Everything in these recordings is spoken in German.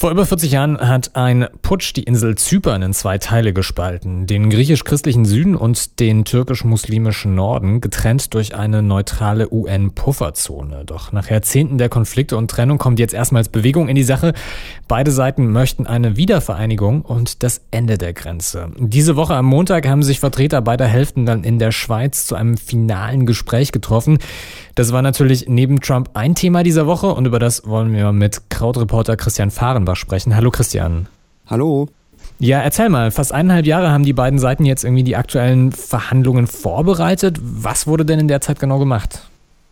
Vor über 40 Jahren hat ein Putsch die Insel Zypern in zwei Teile gespalten. Den griechisch-christlichen Süden und den türkisch-muslimischen Norden, getrennt durch eine neutrale UN-Pufferzone. Doch nach Jahrzehnten der Konflikte und Trennung kommt jetzt erstmals Bewegung in die Sache. Beide Seiten möchten eine Wiedervereinigung und das Ende der Grenze. Diese Woche am Montag haben sich Vertreter beider Hälften dann in der Schweiz zu einem finalen Gespräch getroffen. Das war natürlich neben Trump ein Thema dieser Woche und über das wollen wir mit Krautreporter Christian Fahrenbach sprechen. Hallo Christian. Hallo. Ja, erzähl mal, fast eineinhalb Jahre haben die beiden Seiten jetzt irgendwie die aktuellen Verhandlungen vorbereitet. Was wurde denn in der Zeit genau gemacht?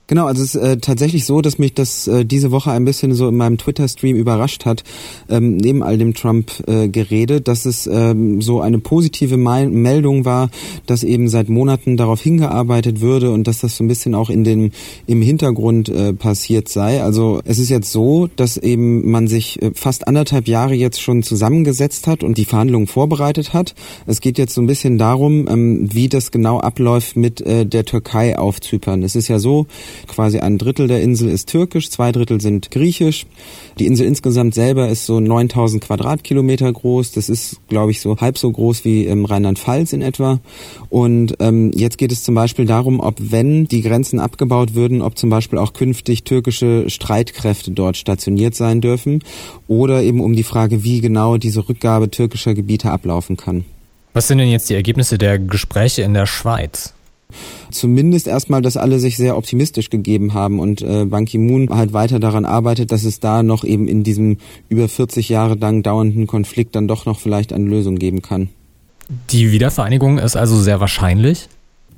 Genau, also es ist äh, tatsächlich so, dass mich das äh, diese Woche ein bisschen so in meinem Twitter-Stream überrascht hat, ähm, neben all dem Trump-Gerede, äh, dass es ähm, so eine positive Me Meldung war, dass eben seit Monaten darauf hingearbeitet würde und dass das so ein bisschen auch in dem im Hintergrund äh, passiert sei. Also es ist jetzt so, dass eben man sich äh, fast anderthalb Jahre jetzt schon zusammengesetzt hat und die Verhandlungen vorbereitet hat. Es geht jetzt so ein bisschen darum, ähm, wie das genau abläuft mit äh, der Türkei auf Zypern. Es ist ja so, Quasi ein Drittel der Insel ist türkisch, zwei Drittel sind griechisch. Die Insel insgesamt selber ist so 9000 Quadratkilometer groß. Das ist, glaube ich, so halb so groß wie im Rheinland-Pfalz in etwa. Und ähm, jetzt geht es zum Beispiel darum, ob wenn die Grenzen abgebaut würden, ob zum Beispiel auch künftig türkische Streitkräfte dort stationiert sein dürfen oder eben um die Frage, wie genau diese Rückgabe türkischer Gebiete ablaufen kann. Was sind denn jetzt die Ergebnisse der Gespräche in der Schweiz? Zumindest erstmal, dass alle sich sehr optimistisch gegeben haben und äh, Ban Ki-moon halt weiter daran arbeitet, dass es da noch eben in diesem über 40 Jahre lang dauernden Konflikt dann doch noch vielleicht eine Lösung geben kann. Die Wiedervereinigung ist also sehr wahrscheinlich?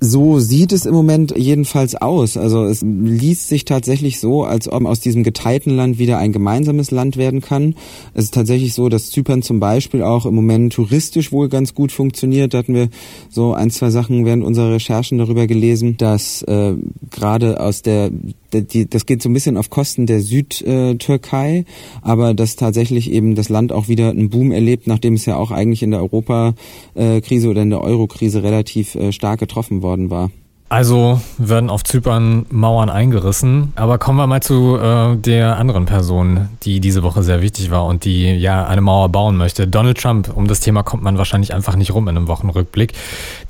So sieht es im Moment jedenfalls aus. Also es liest sich tatsächlich so, als ob aus diesem geteilten Land wieder ein gemeinsames Land werden kann. Es ist tatsächlich so, dass Zypern zum Beispiel auch im Moment touristisch wohl ganz gut funktioniert. Da hatten wir so ein, zwei Sachen während unserer Recherchen darüber gelesen, dass äh, gerade aus der das geht so ein bisschen auf Kosten der Südtürkei, aber dass tatsächlich eben das Land auch wieder einen Boom erlebt, nachdem es ja auch eigentlich in der Europakrise oder in der Eurokrise relativ äh, stark getroffen worden war. Also werden auf Zypern Mauern eingerissen. Aber kommen wir mal zu äh, der anderen Person, die diese Woche sehr wichtig war und die ja eine Mauer bauen möchte. Donald Trump. Um das Thema kommt man wahrscheinlich einfach nicht rum in einem Wochenrückblick.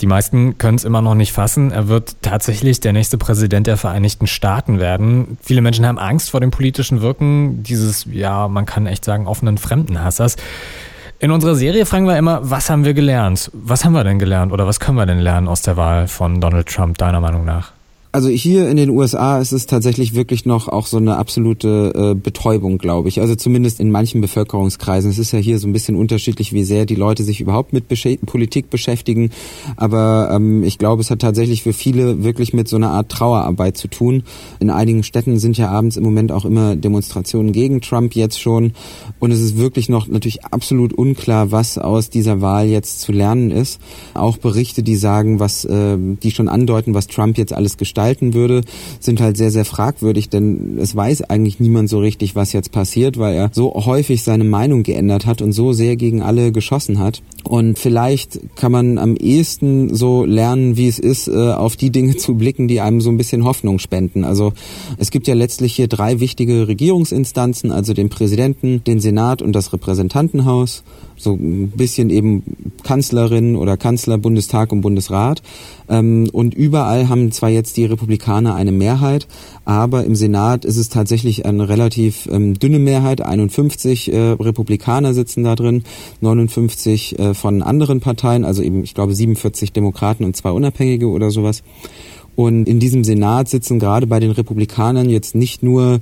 Die meisten können es immer noch nicht fassen. Er wird tatsächlich der nächste Präsident der Vereinigten Staaten werden. Viele Menschen haben Angst vor dem politischen Wirken dieses, ja, man kann echt sagen, offenen Fremdenhassers. In unserer Serie fragen wir immer, was haben wir gelernt? Was haben wir denn gelernt oder was können wir denn lernen aus der Wahl von Donald Trump, deiner Meinung nach? Also hier in den USA ist es tatsächlich wirklich noch auch so eine absolute äh, Betäubung, glaube ich. Also zumindest in manchen Bevölkerungskreisen. Es ist ja hier so ein bisschen unterschiedlich, wie sehr die Leute sich überhaupt mit Besch Politik beschäftigen. Aber ähm, ich glaube, es hat tatsächlich für viele wirklich mit so einer Art Trauerarbeit zu tun. In einigen Städten sind ja abends im Moment auch immer Demonstrationen gegen Trump jetzt schon. Und es ist wirklich noch natürlich absolut unklar, was aus dieser Wahl jetzt zu lernen ist. Auch Berichte, die sagen, was, äh, die schon andeuten, was Trump jetzt alles gestaltet gestalten würde, sind halt sehr, sehr fragwürdig, denn es weiß eigentlich niemand so richtig, was jetzt passiert, weil er so häufig seine Meinung geändert hat und so sehr gegen alle geschossen hat. Und vielleicht kann man am ehesten so lernen, wie es ist, äh, auf die Dinge zu blicken, die einem so ein bisschen Hoffnung spenden. Also es gibt ja letztlich hier drei wichtige Regierungsinstanzen, also den Präsidenten, den Senat und das Repräsentantenhaus so ein bisschen eben Kanzlerin oder Kanzler, Bundestag und Bundesrat. Ähm, und überall haben zwar jetzt die Republikaner eine Mehrheit, aber im Senat ist es tatsächlich eine relativ ähm, dünne Mehrheit. 51 äh, Republikaner sitzen da drin, 59 äh, von anderen Parteien, also eben, ich glaube, 47 Demokraten und zwei Unabhängige oder sowas. Und in diesem Senat sitzen gerade bei den Republikanern jetzt nicht nur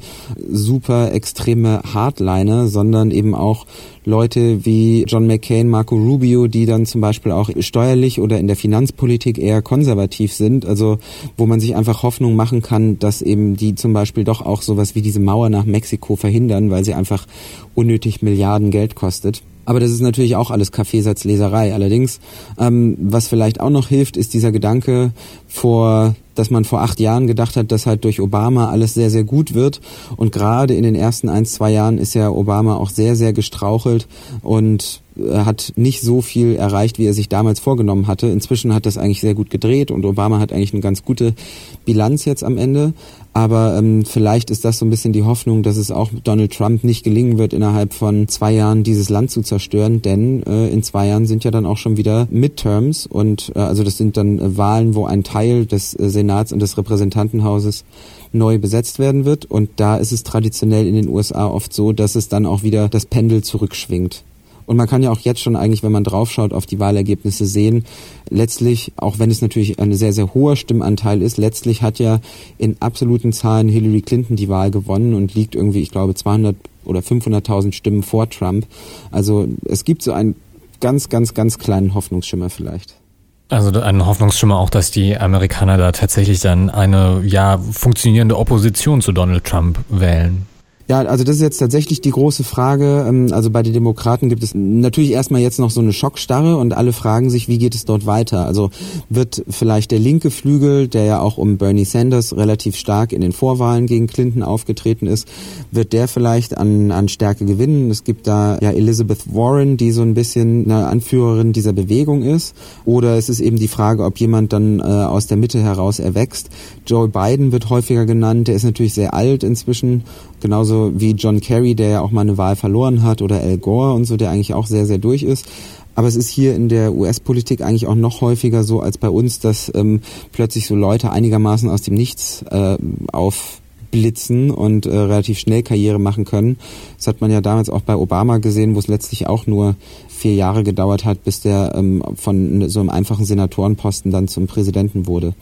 super extreme Hardliner, sondern eben auch Leute wie John McCain, Marco Rubio, die dann zum Beispiel auch steuerlich oder in der Finanzpolitik eher konservativ sind. Also wo man sich einfach Hoffnung machen kann, dass eben die zum Beispiel doch auch sowas wie diese Mauer nach Mexiko verhindern, weil sie einfach unnötig Milliarden Geld kostet. Aber das ist natürlich auch alles Kaffeesatzleserei. Allerdings, ähm, was vielleicht auch noch hilft, ist dieser Gedanke vor dass man vor acht Jahren gedacht hat, dass halt durch Obama alles sehr, sehr gut wird. Und gerade in den ersten ein, zwei Jahren ist ja Obama auch sehr, sehr gestrauchelt und hat nicht so viel erreicht, wie er sich damals vorgenommen hatte. Inzwischen hat das eigentlich sehr gut gedreht und Obama hat eigentlich eine ganz gute Bilanz jetzt am Ende. Aber ähm, vielleicht ist das so ein bisschen die Hoffnung, dass es auch Donald Trump nicht gelingen wird, innerhalb von zwei Jahren dieses Land zu zerstören. Denn äh, in zwei Jahren sind ja dann auch schon wieder Midterms und äh, also das sind dann äh, Wahlen, wo ein Teil des äh, Senats und des Repräsentantenhauses neu besetzt werden wird. Und da ist es traditionell in den USA oft so, dass es dann auch wieder das Pendel zurückschwingt. Und man kann ja auch jetzt schon eigentlich, wenn man draufschaut, auf die Wahlergebnisse sehen, letztlich, auch wenn es natürlich ein sehr, sehr hoher Stimmanteil ist, letztlich hat ja in absoluten Zahlen Hillary Clinton die Wahl gewonnen und liegt irgendwie, ich glaube, 200 oder 500.000 Stimmen vor Trump. Also es gibt so einen ganz, ganz, ganz kleinen Hoffnungsschimmer vielleicht. Also ein Hoffnungsschimmer auch, dass die Amerikaner da tatsächlich dann eine ja funktionierende Opposition zu Donald Trump wählen. Ja, also das ist jetzt tatsächlich die große Frage. Ähm, also bei den Demokraten gibt es natürlich erstmal jetzt noch so eine Schockstarre und alle fragen sich, wie geht es dort weiter? Also wird vielleicht der linke Flügel, der ja auch um Bernie Sanders relativ stark in den Vorwahlen gegen Clinton aufgetreten ist, wird der vielleicht an, an Stärke gewinnen? Es gibt da ja Elizabeth Warren, die so ein bisschen eine Anführerin dieser Bewegung ist. Oder es ist eben die Frage, ob jemand dann äh, aus der Mitte heraus erwächst. Joe Biden wird häufiger genannt. Der ist natürlich sehr alt inzwischen Genauso wie John Kerry, der ja auch mal eine Wahl verloren hat, oder Al Gore und so, der eigentlich auch sehr, sehr durch ist. Aber es ist hier in der US-Politik eigentlich auch noch häufiger so als bei uns, dass ähm, plötzlich so Leute einigermaßen aus dem Nichts äh, aufblitzen und äh, relativ schnell Karriere machen können. Das hat man ja damals auch bei Obama gesehen, wo es letztlich auch nur vier Jahre gedauert hat, bis der ähm, von so einem einfachen Senatorenposten dann zum Präsidenten wurde.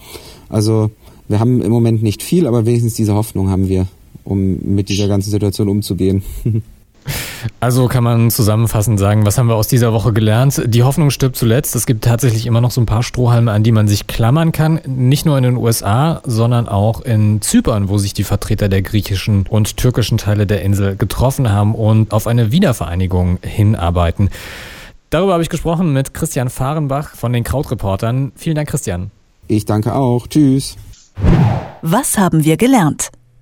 Also wir haben im Moment nicht viel, aber wenigstens diese Hoffnung haben wir um mit dieser ganzen Situation umzugehen. Also kann man zusammenfassend sagen, was haben wir aus dieser Woche gelernt? Die Hoffnung stirbt zuletzt. Es gibt tatsächlich immer noch so ein paar Strohhalme, an die man sich klammern kann. Nicht nur in den USA, sondern auch in Zypern, wo sich die Vertreter der griechischen und türkischen Teile der Insel getroffen haben und auf eine Wiedervereinigung hinarbeiten. Darüber habe ich gesprochen mit Christian Fahrenbach von den Krautreportern. Vielen Dank, Christian. Ich danke auch. Tschüss. Was haben wir gelernt?